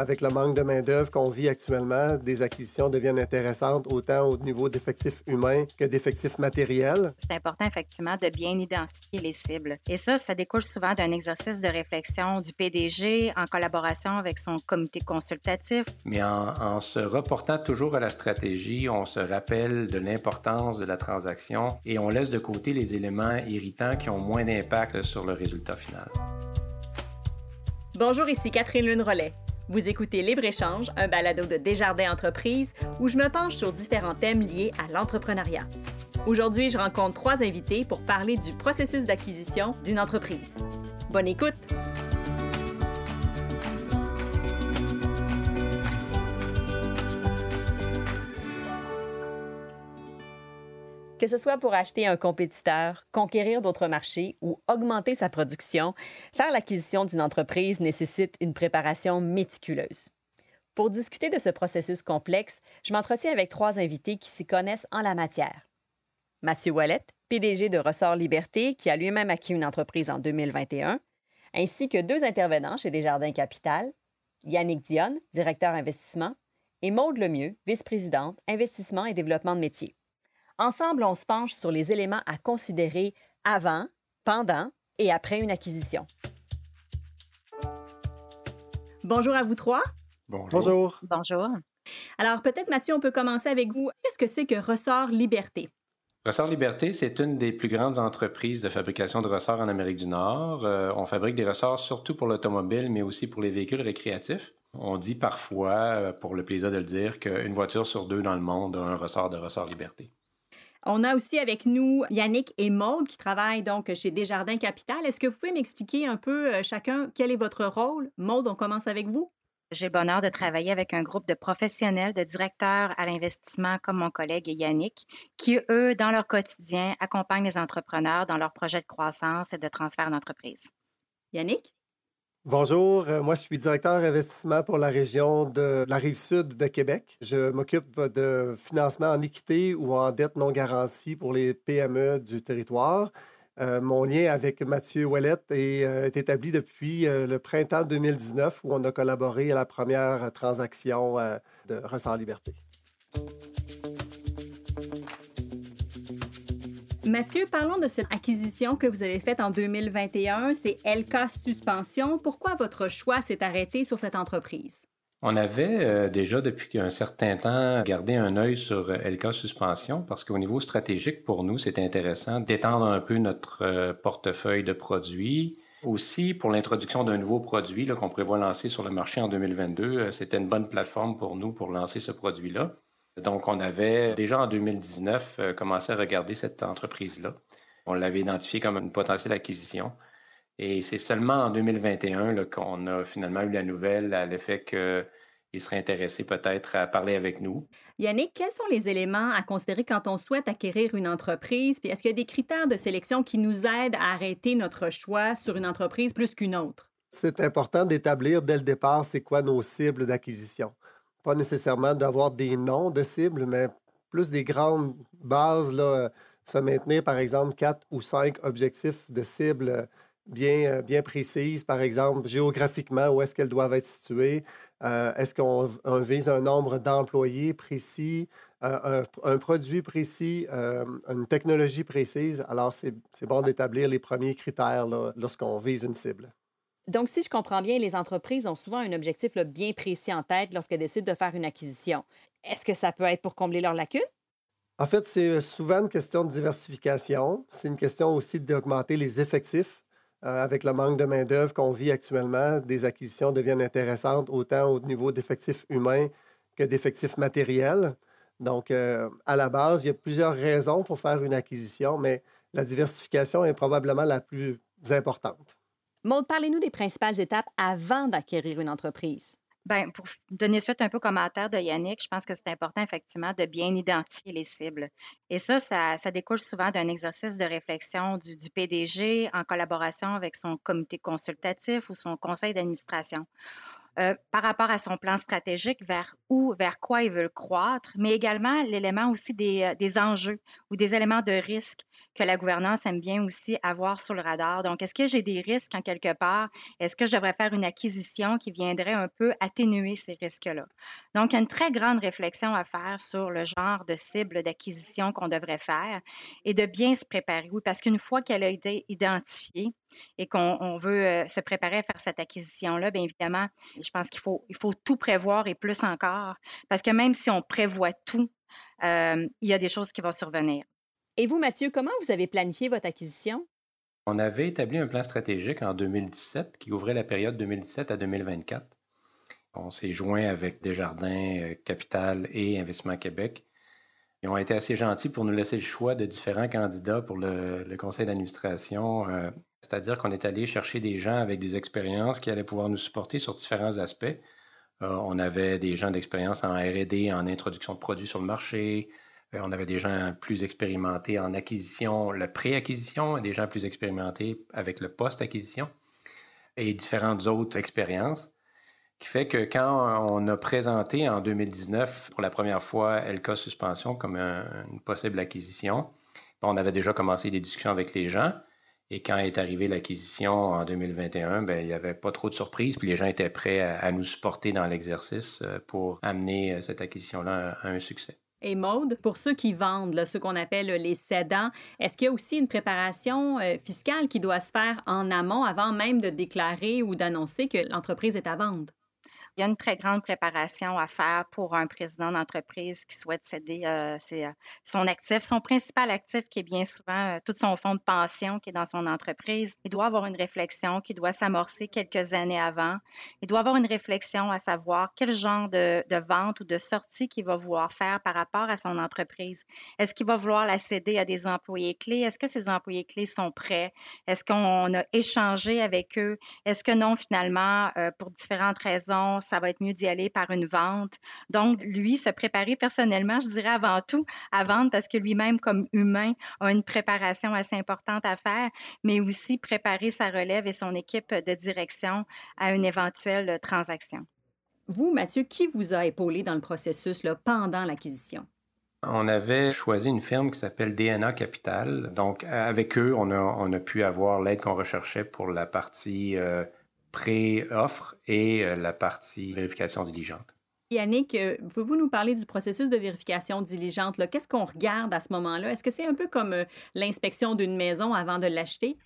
avec le manque de main-d'œuvre qu'on vit actuellement, des acquisitions deviennent intéressantes autant au niveau d'effectifs humains que d'effectifs matériels. C'est important, effectivement, de bien identifier les cibles. Et ça, ça découle souvent d'un exercice de réflexion du PDG en collaboration avec son comité consultatif. Mais en, en se reportant toujours à la stratégie, on se rappelle de l'importance de la transaction et on laisse de côté les éléments irritants qui ont moins d'impact sur le résultat final. Bonjour, ici Catherine Lune-Rollet. Vous écoutez Libre-Échange, un balado de Desjardins Entreprises où je me penche sur différents thèmes liés à l'entrepreneuriat. Aujourd'hui, je rencontre trois invités pour parler du processus d'acquisition d'une entreprise. Bonne écoute! Que ce soit pour acheter un compétiteur, conquérir d'autres marchés ou augmenter sa production, faire l'acquisition d'une entreprise nécessite une préparation méticuleuse. Pour discuter de ce processus complexe, je m'entretiens avec trois invités qui s'y connaissent en la matière. Mathieu Wallet, PDG de Ressort Liberté, qui a lui-même acquis une entreprise en 2021, ainsi que deux intervenants chez Desjardins Capital, Yannick Dionne, directeur investissement, et Maude Lemieux, vice-présidente investissement et développement de métiers. Ensemble, on se penche sur les éléments à considérer avant, pendant et après une acquisition. Bonjour à vous trois. Bonjour. Bonjour. Alors peut-être Mathieu, on peut commencer avec vous. Qu'est-ce que c'est que Ressort Liberté? Ressort Liberté, c'est une des plus grandes entreprises de fabrication de ressorts en Amérique du Nord. Euh, on fabrique des ressorts surtout pour l'automobile, mais aussi pour les véhicules récréatifs. On dit parfois, euh, pour le plaisir de le dire, qu'une voiture sur deux dans le monde a un ressort de Ressort Liberté. On a aussi avec nous Yannick et Maude qui travaillent donc chez Desjardins Capital. Est-ce que vous pouvez m'expliquer un peu euh, chacun quel est votre rôle? Maude, on commence avec vous. J'ai le bonheur de travailler avec un groupe de professionnels, de directeurs à l'investissement comme mon collègue Yannick, qui, eux, dans leur quotidien, accompagnent les entrepreneurs dans leurs projets de croissance et de transfert d'entreprise. Yannick? Bonjour, euh, moi je suis directeur investissement pour la région de la rive sud de Québec. Je m'occupe de financement en équité ou en dette non garantie pour les PME du territoire. Euh, mon lien avec Mathieu Ouellette est, euh, est établi depuis le printemps 2019 où on a collaboré à la première transaction de Ressort Liberté. Mathieu, parlons de cette acquisition que vous avez faite en 2021. C'est LK Suspension. Pourquoi votre choix s'est arrêté sur cette entreprise? On avait euh, déjà depuis un certain temps gardé un œil sur LK Suspension parce qu'au niveau stratégique, pour nous, c'était intéressant d'étendre un peu notre euh, portefeuille de produits. Aussi, pour l'introduction d'un nouveau produit qu'on prévoit lancer sur le marché en 2022, euh, c'était une bonne plateforme pour nous pour lancer ce produit-là. Donc, on avait déjà en 2019 euh, commencé à regarder cette entreprise-là. On l'avait identifiée comme une potentielle acquisition. Et c'est seulement en 2021 qu'on a finalement eu la nouvelle à l'effet qu'il serait intéressé peut-être à parler avec nous. Yannick, quels sont les éléments à considérer quand on souhaite acquérir une entreprise? Puis est-ce qu'il y a des critères de sélection qui nous aident à arrêter notre choix sur une entreprise plus qu'une autre? C'est important d'établir dès le départ c'est quoi nos cibles d'acquisition pas nécessairement d'avoir des noms de cibles, mais plus des grandes bases, là, se maintenir, par exemple, quatre ou cinq objectifs de cibles bien, euh, bien précises, par exemple, géographiquement, où est-ce qu'elles doivent être situées, euh, est-ce qu'on vise un nombre d'employés précis, euh, un, produit précis, une technologie précise? Alors, c'est bon d'établir les premiers critères lorsqu'on vise une cible. Donc, si je comprends bien, les entreprises ont souvent un objectif bien précis en tête lorsqu'elles décident de faire une acquisition. Est-ce que ça peut être pour combler leurs lacunes? En fait, c'est souvent une question de diversification. C'est une question aussi d'augmenter les effectifs. Euh, avec le manque de main-d'œuvre qu'on vit actuellement, des acquisitions deviennent intéressantes autant au niveau d'effectifs humains que d'effectifs matériels. Donc, euh, à la base, il y a plusieurs raisons pour faire une acquisition, mais la diversification est probablement la plus importante. Maud, parlez-nous des principales étapes avant d'acquérir une entreprise. Bien, pour donner suite un peu commentaire de Yannick, je pense que c'est important effectivement de bien identifier les cibles. Et ça, ça, découle souvent d'un exercice de réflexion du, PDG en collaboration avec son comité consultatif ou son conseil d'administration. Euh, par rapport à son plan stratégique, vers où, vers quoi ils veulent croître, mais également l'élément aussi des, euh, des, enjeux ou des éléments de risque que la gouvernance aime bien aussi avoir sur le radar. Donc, est-ce que j'ai des risques en quelque part? Est-ce que je devrais faire une acquisition qui viendrait un peu atténuer ces risques-là? Donc, il y a une très grande réflexion à faire sur le genre de cible d'acquisition qu'on devrait faire et de bien se préparer. Oui, parce qu'une fois qu'elle a été identifiée et qu'on veut euh, se préparer à faire cette acquisition-là, bien évidemment, je pense qu'il faut, il faut tout prévoir et plus encore. Parce que même si on prévoit tout, euh, il y a des choses qui vont survenir. Et vous, Mathieu, comment vous avez planifié votre acquisition? On avait établi un plan stratégique en 2017 qui ouvrait la période 2017 à 2024. On s'est joint avec Desjardins euh, Capital et Investissement Québec. Ils ont été assez gentils pour nous laisser le choix de différents candidats pour le, conseil d'administration. Euh, c'est-à-dire qu'on est allé chercher des gens avec des expériences qui allaient pouvoir nous supporter sur différents aspects. Euh, on avait des gens d'expérience en RD, en introduction de produits sur le marché. on avait des gens plus expérimentés en acquisition, le pré-acquisition, des gens plus expérimentés avec le post-acquisition et différentes autres expériences qui fait que quand on a présenté en 2019 pour la première fois LK Suspension comme une possible acquisition, on avait déjà commencé des discussions avec les gens. Et quand est arrivée l'acquisition en 2021, ben, il n'y avait pas trop de surprises, puis les gens étaient prêts à, nous supporter dans l'exercice euh, pour amener euh, cette acquisition-là à un succès. Et Maude, pour ceux qui vendent, ce qu'on appelle les cédants, est-ce qu'il y a aussi une préparation euh, fiscale qui doit se faire en amont avant même de déclarer ou d'annoncer que l'entreprise est à vendre? Il y a une très grande préparation à faire pour un président d'entreprise qui souhaite céder euh, euh, son actif, son principal actif qui est bien souvent euh, tout son fonds de pension qui est dans son entreprise. Il doit avoir une réflexion qui doit s'amorcer quelques années avant. Il doit avoir une réflexion à savoir quel genre de, de vente ou de sortie qu'il va vouloir faire par rapport à son entreprise. Est-ce qu'il va vouloir la céder à des employés clés? Est-ce que ces employés clés sont prêts? Est-ce qu'on a échangé avec eux? Est-ce que non, finalement, pour différentes raisons, ça va être mieux d'y aller par une vente. Donc, lui, se préparer personnellement, je dirais avant tout à vendre parce que lui-même, comme humain, a une préparation assez importante à faire, mais aussi préparer sa relève et son équipe de direction à une éventuelle transaction. Vous, Mathieu, qui vous a épaulé dans le processus là, pendant l'acquisition? On avait choisi une firme qui s'appelle DNA Capital. Donc, avec eux, on a, pu avoir l'aide qu'on recherchait pour la partie euh, pré-offre et euh, la partie vérification diligente. Yannick, euh, pouvez-vous nous parler du processus de vérification diligente? Qu'est-ce qu'on regarde à ce moment-là? Est-ce que c'est un peu comme euh, l'inspection d'une maison avant de l'acheter?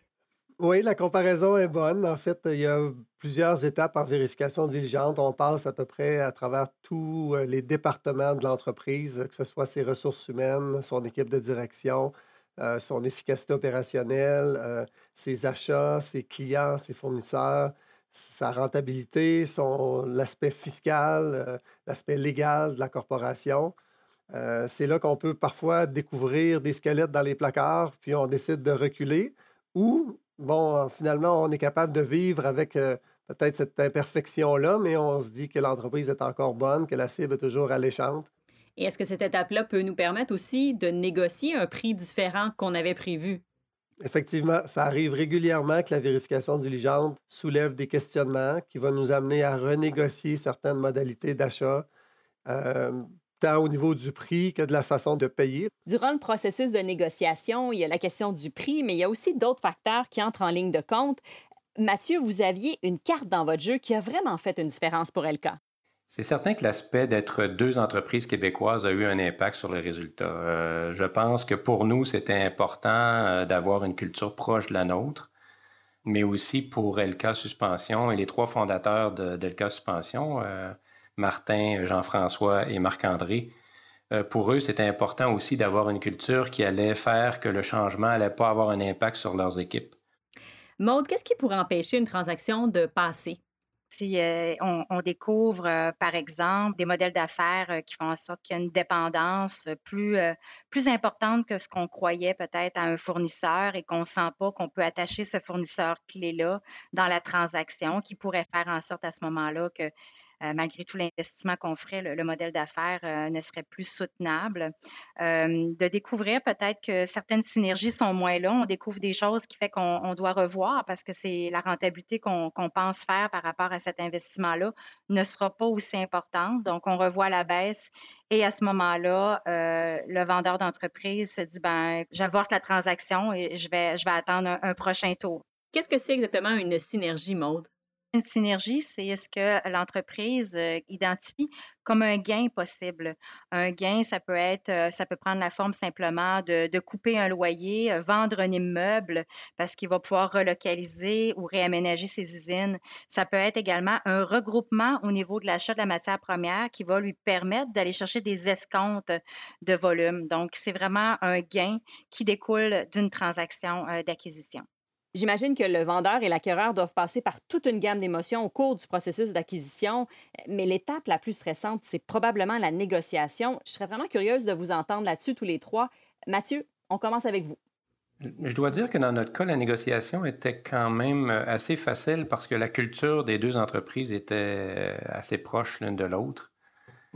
Oui, la comparaison est bonne. En fait, il y a plusieurs étapes en vérification diligente. On passe à peu près à travers tous les départements de l'entreprise, que ce soit ses ressources humaines, son équipe de direction, son efficacité opérationnelle, ses achats, ses clients, ses fournisseurs, sa rentabilité, son, l'aspect fiscal, euh, l'aspect légal de la corporation. Euh, c'est là qu'on peut parfois découvrir des squelettes dans les placards, puis on décide de reculer, ou, bon, finalement, on est capable de vivre avec euh, peut-être cette imperfection-là, mais on se dit que l'entreprise est encore bonne, que la cible est toujours alléchante. Et est-ce que cette étape-là peut nous permettre aussi de négocier un prix différent qu'on avait prévu? Effectivement, ça arrive régulièrement que la vérification diligente soulève des questionnements qui vont nous amener à renégocier certaines modalités d'achat, euh, tant au niveau du prix que de la façon de payer. Durant le processus de négociation, il y a la question du prix, mais il y a aussi d'autres facteurs qui entrent en ligne de compte. Mathieu, vous aviez une carte dans votre jeu qui a vraiment fait une différence pour Elka. C'est certain que l'aspect d'être deux entreprises québécoises a eu un impact sur les résultats. Euh, je pense que pour nous, c'était important euh, d'avoir une culture proche de la nôtre, mais aussi pour LK Suspension et les trois fondateurs d'LK Suspension, euh, Martin, Jean-François et Marc-André. pour eux, c'était important aussi d'avoir une culture qui allait faire que le changement n'allait pas avoir un impact sur leurs équipes. Maude, qu'est-ce qui pourrait empêcher une transaction de passer? Si euh, on, découvre, euh, par exemple, des modèles d'affaires euh, qui font en sorte qu'il y a une dépendance plus, plus importante que ce qu'on croyait peut-être à un fournisseur et qu'on ne sent pas qu'on peut attacher ce fournisseur clé-là dans la transaction, qui pourrait faire en sorte à ce moment-là que malgré tout l'investissement qu'on ferait, le, modèle d'affaires euh, ne serait plus soutenable. de découvrir peut-être que certaines synergies sont moins là. On découvre des choses qui fait qu'on doit revoir parce que c'est la rentabilité qu'on pense faire par rapport à cet investissement-là ne sera pas aussi importante. Donc, on revoit la baisse et à ce moment-là, le vendeur d'entreprise se dit, ben, j'avorte la transaction et je vais, je vais attendre un prochain tour. Qu'est-ce que c'est exactement une synergie, Maude? Une synergie, c'est ce que l'entreprise euh, identifie comme un gain possible? Un gain, ça peut être, euh, ça peut prendre la forme simplement de, couper un loyer, euh, vendre un immeuble parce qu'il va pouvoir relocaliser ou réaménager ses usines. Ça peut être également un regroupement au niveau de l'achat de la matière première qui va lui permettre d'aller chercher des escomptes de volume. Donc, c'est vraiment un gain qui découle d'une transaction d'acquisition. J'imagine que le vendeur et l'acquéreur doivent passer par toute une gamme d'émotions au cours du processus d'acquisition, mais l'étape la plus stressante, c'est probablement la négociation. Je serais vraiment curieuse de vous entendre là-dessus tous les trois. Mathieu, on commence avec vous. Je dois dire que dans notre cas, la négociation était quand même assez facile parce que la culture des deux entreprises était assez proche l'une de l'autre.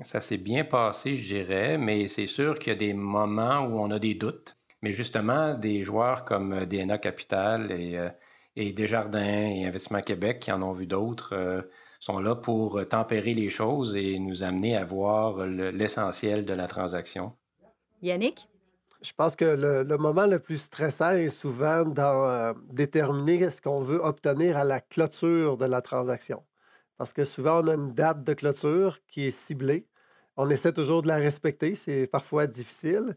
Ça s'est bien passé, je dirais, mais c'est sûr qu'il y a des moments où on a des doutes. Mais justement, des joueurs comme euh, DNA Capital et, euh, et Desjardins et Investissement Québec, qui en ont vu d'autres, euh, sont là pour tempérer les choses et nous amener à voir l'essentiel de la transaction. Yannick? Je pense que le, moment le plus stressant est souvent dans déterminer ce qu'on veut obtenir à la clôture de la transaction. Parce que souvent, on a une date de clôture qui est ciblée. On essaie toujours de la respecter. C'est parfois difficile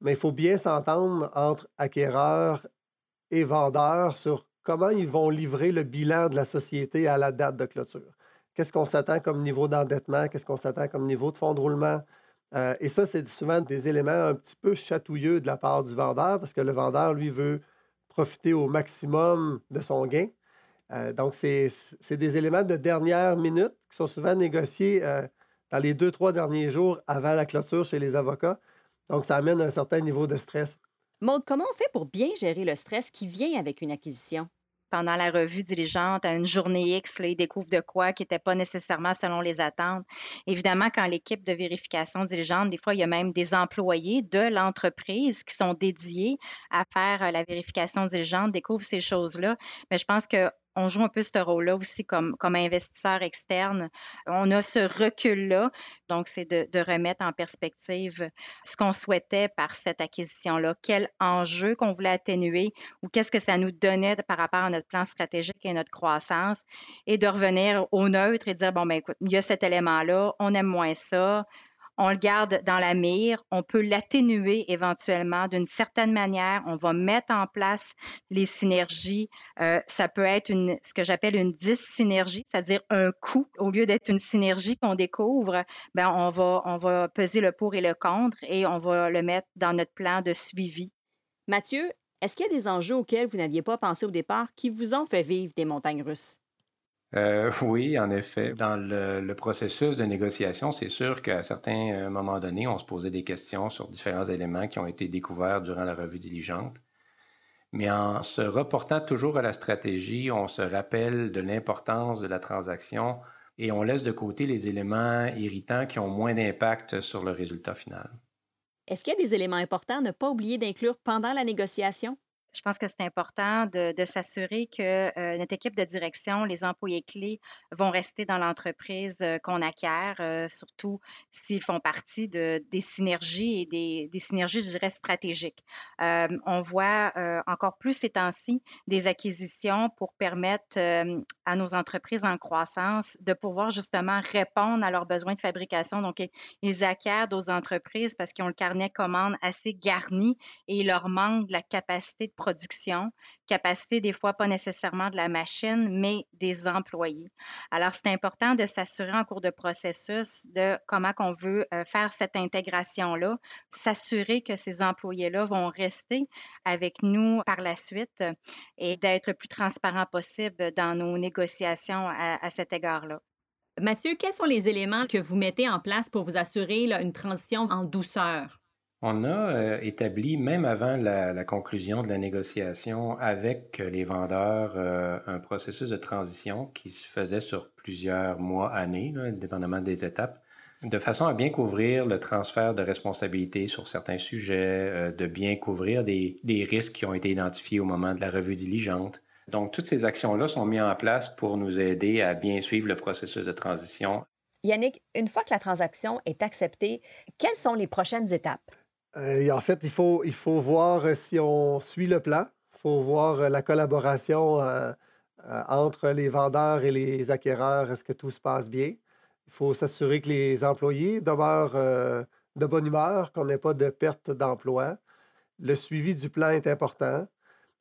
mais il faut bien s'entendre entre acquéreurs et vendeurs sur comment ils vont livrer le bilan de la société à la date de clôture. Qu'est-ce qu'on s'attend comme niveau d'endettement? Qu'est-ce qu'on s'attend comme niveau de fonds de roulement? Euh, et ça, c'est souvent des éléments un petit peu chatouilleux de la part du vendeur parce que le vendeur, lui, veut profiter au maximum de son gain. Euh, donc, c'est des éléments de dernière minute qui sont souvent négociés euh, dans les deux, trois derniers jours avant la clôture chez les avocats. Donc, ça amène un certain niveau de stress. Maude, comment on fait pour bien gérer le stress qui vient avec une acquisition? pendant la revue dirigeante à une journée X, là, ils découvrent de quoi qui n'était pas nécessairement selon les attentes. Évidemment, quand l'équipe de vérification dirigeante, des fois, il y a même des employés de l'entreprise qui sont dédiés à faire euh, la vérification dirigeante, découvrent ces choses-là. Mais je pense que on joue un peu ce rôle-là aussi comme, comme investisseur externe. On a ce recul-là, donc c'est de, remettre en perspective ce qu'on souhaitait par cette acquisition-là, quel enjeu qu'on voulait atténuer ou qu'est-ce que ça nous donnait par rapport à notre plan stratégique et notre croissance, et de revenir au neutre et dire, bon, ben écoute, il y a cet élément-là, on aime moins ça, on le garde dans la mire, on peut l'atténuer éventuellement d'une certaine manière, on va mettre en place les synergies. Euh, ça peut être ce que j'appelle une dis-synergie, c'est-à-dire un coût. Au lieu d'être une synergie qu'on découvre, ben on, va, on va peser le pour et le contre et on va le mettre dans notre plan de suivi. Mathieu, est-ce qu'il y a des enjeux auxquels vous n'aviez pas pensé au départ qui vous ont fait vivre des montagnes russes? Euh, oui, en effet. Dans le, processus de négociation, c'est sûr qu'à certains euh, moments donnés, on se posait des questions sur différents éléments qui ont été découverts durant la revue diligente. Mais en se reportant toujours à la stratégie, on se rappelle de l'importance de la transaction et on laisse de côté les éléments irritants qui ont moins d'impact sur le résultat final. Est-ce qu'il y a des éléments importants à ne pas oublier d'inclure pendant la négociation? Je pense que c'est important de, s'assurer que euh, notre équipe de direction, les employés clés vont rester dans l'entreprise euh, qu'on acquiert, euh, surtout s'ils font partie de, des synergies et des, synergies, je dirais, stratégiques. on voit encore plus ces temps-ci des acquisitions pour permettre à nos entreprises en croissance de pouvoir justement répondre à leurs besoins de fabrication. Donc, ils acquièrent d'autres entreprises parce qu'ils ont le carnet de commandes assez garni et il leur manque la capacité de production, capacité des fois pas nécessairement de la machine, mais des employés. Alors, c'est important de s'assurer en cours de processus de comment on veut euh, faire cette intégration-là, s'assurer que ces employés-là vont rester avec nous par la suite et d'être le plus transparent possible dans nos négociations à, cet égard-là. Mathieu, quels sont les éléments que vous mettez en place pour vous assurer une transition en douceur? On a euh, établi, même avant la, conclusion de la négociation avec les vendeurs, euh, un processus de transition qui se faisait sur plusieurs mois, années, dépendamment des étapes, de façon à bien couvrir le transfert de responsabilité sur certains sujets, euh, de bien couvrir des, risques qui ont été identifiés au moment de la revue diligente. Donc, toutes ces actions-là sont mises en place pour nous aider à bien suivre le processus de transition. Yannick, une fois que la transaction est acceptée, quelles sont les prochaines étapes? Euh, en fait, il faut, il faut voir euh, si on suit le plan. Il faut voir euh, la collaboration entre les vendeurs et les acquéreurs. Est-ce que tout se passe bien? Il faut s'assurer que les employés demeurent de bonne humeur, qu'on n'ait pas de perte d'emploi. Le suivi du plan est important.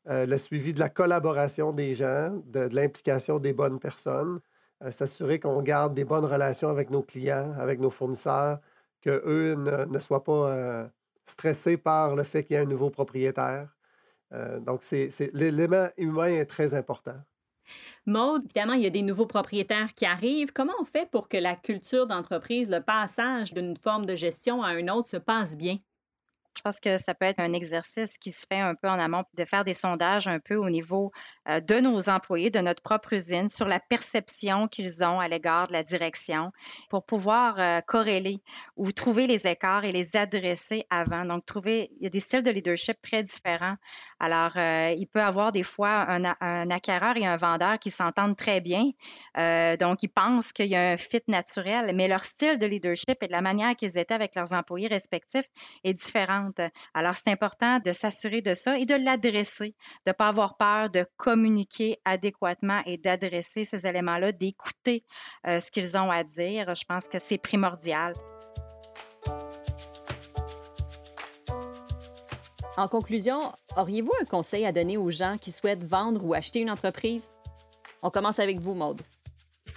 le suivi de la collaboration des gens, de, l'implication des bonnes personnes. s'assurer qu'on garde des bonnes relations avec nos clients, avec nos fournisseurs, qu'eux ne, ne soient pas stressé par le fait qu'il y a un nouveau propriétaire. Euh, donc, c'est, l'élément humain est très important. Maude, évidemment, il y a des nouveaux propriétaires qui arrivent. Comment on fait pour que la culture d'entreprise, le passage d'une forme de gestion à une autre se passe bien? Je pense que ça peut être un exercice qui se fait un peu en amont, de faire des sondages un peu au niveau euh, de nos employés, de notre propre usine, sur la perception qu'ils ont à l'égard de la direction pour pouvoir euh, corréler ou trouver les écarts et les adresser avant. Donc, trouver, il y a des styles de leadership très différents. Alors, euh, il peut avoir des fois un, acquéreur et un vendeur qui s'entendent très bien. donc, ils pensent qu'il y a un fit naturel, mais leur style de leadership et de la manière qu'ils étaient avec leurs employés respectifs est différent. Alors, c'est important de s'assurer de ça et de l'adresser, de ne pas avoir peur de communiquer adéquatement et d'adresser ces éléments-là, d'écouter euh, ce qu'ils ont à dire. Je pense que c'est primordial. En conclusion, auriez-vous un conseil à donner aux gens qui souhaitent vendre ou acheter une entreprise? On commence avec vous, Maude.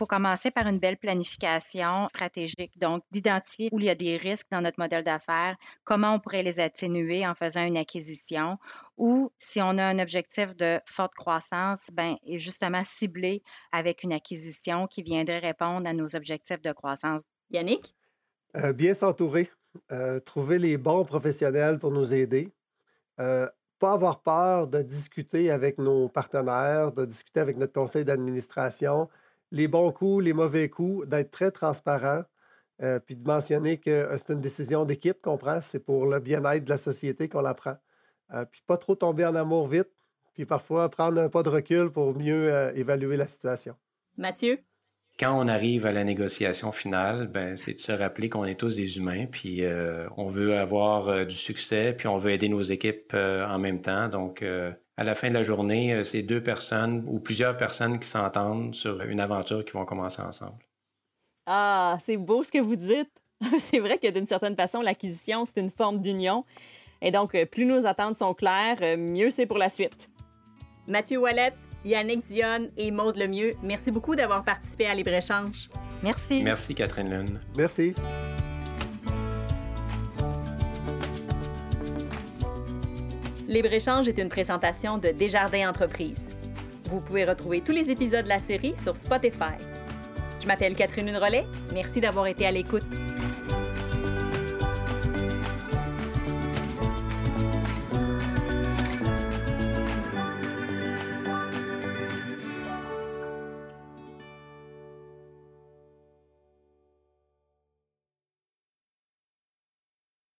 Il faut commencer par une belle planification stratégique, donc d'identifier où il y a des risques dans notre modèle d'affaires, comment on pourrait les atténuer en faisant une acquisition, ou si on a un objectif de forte croissance, ben, et justement cibler avec une acquisition qui viendrait répondre à nos objectifs de croissance. Yannick? Euh, bien s'entourer, euh, trouver les bons professionnels pour nous aider. Euh, pas avoir peur de discuter avec nos partenaires, de discuter avec notre conseil d'administration, les bons coups, les mauvais coups, d'être très transparent, euh, puis de mentionner que euh, c'est une décision d'équipe qu'on prend, c'est pour le bien-être de la société qu'on la prend. Euh, puis pas trop tomber en amour vite, puis parfois prendre un pas de recul pour mieux évaluer la situation. Mathieu? Quand on arrive à la négociation finale, ben, c'est de se rappeler qu'on est tous des humains, puis on veut avoir du succès, puis on veut aider nos équipes en même temps. Donc, à la fin de la journée, euh, c'est deux personnes ou plusieurs personnes qui s'entendent sur une aventure qui vont commencer ensemble. Ah, c'est beau ce que vous dites. c'est vrai que d'une certaine façon, l'acquisition, c'est une forme d'union. Et donc, euh, plus nos attentes sont claires, euh, mieux c'est pour la suite. Mathieu Wallet, Yannick Dionne et Maude Lemieux, merci beaucoup d'avoir participé à Libre-Échange. Merci. Merci, Catherine Lune. Merci. Libre-Échange est une présentation de Desjardins Entreprises. Vous pouvez retrouver tous les épisodes de la série sur Spotify. Je m'appelle Catherine Rollet. Merci d'avoir été à l'écoute.